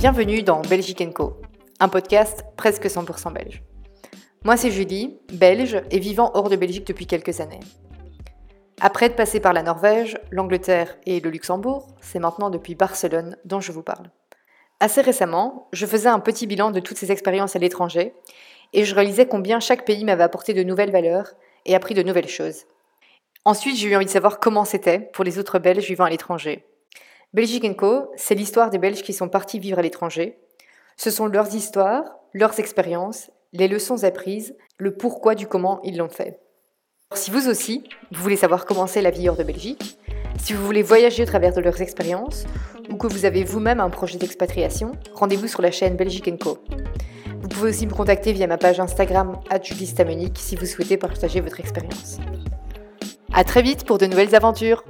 Bienvenue dans Belgique Co, un podcast presque 100% belge. Moi c'est Julie, belge et vivant hors de Belgique depuis quelques années. Après être passé par la Norvège, l'Angleterre et le Luxembourg, c'est maintenant depuis Barcelone dont je vous parle. Assez récemment, je faisais un petit bilan de toutes ces expériences à l'étranger et je réalisais combien chaque pays m'avait apporté de nouvelles valeurs et appris de nouvelles choses. Ensuite, j'ai eu envie de savoir comment c'était pour les autres Belges vivant à l'étranger. Belgique Co, c'est l'histoire des Belges qui sont partis vivre à l'étranger. Ce sont leurs histoires, leurs expériences, les leçons apprises, le pourquoi du comment ils l'ont fait. Si vous aussi, vous voulez savoir comment c'est la vie hors de Belgique, si vous voulez voyager au travers de leurs expériences, ou que vous avez vous-même un projet d'expatriation, rendez-vous sur la chaîne Belgique Co. Vous pouvez aussi me contacter via ma page Instagram @julistamonique si vous souhaitez partager votre expérience. À très vite pour de nouvelles aventures.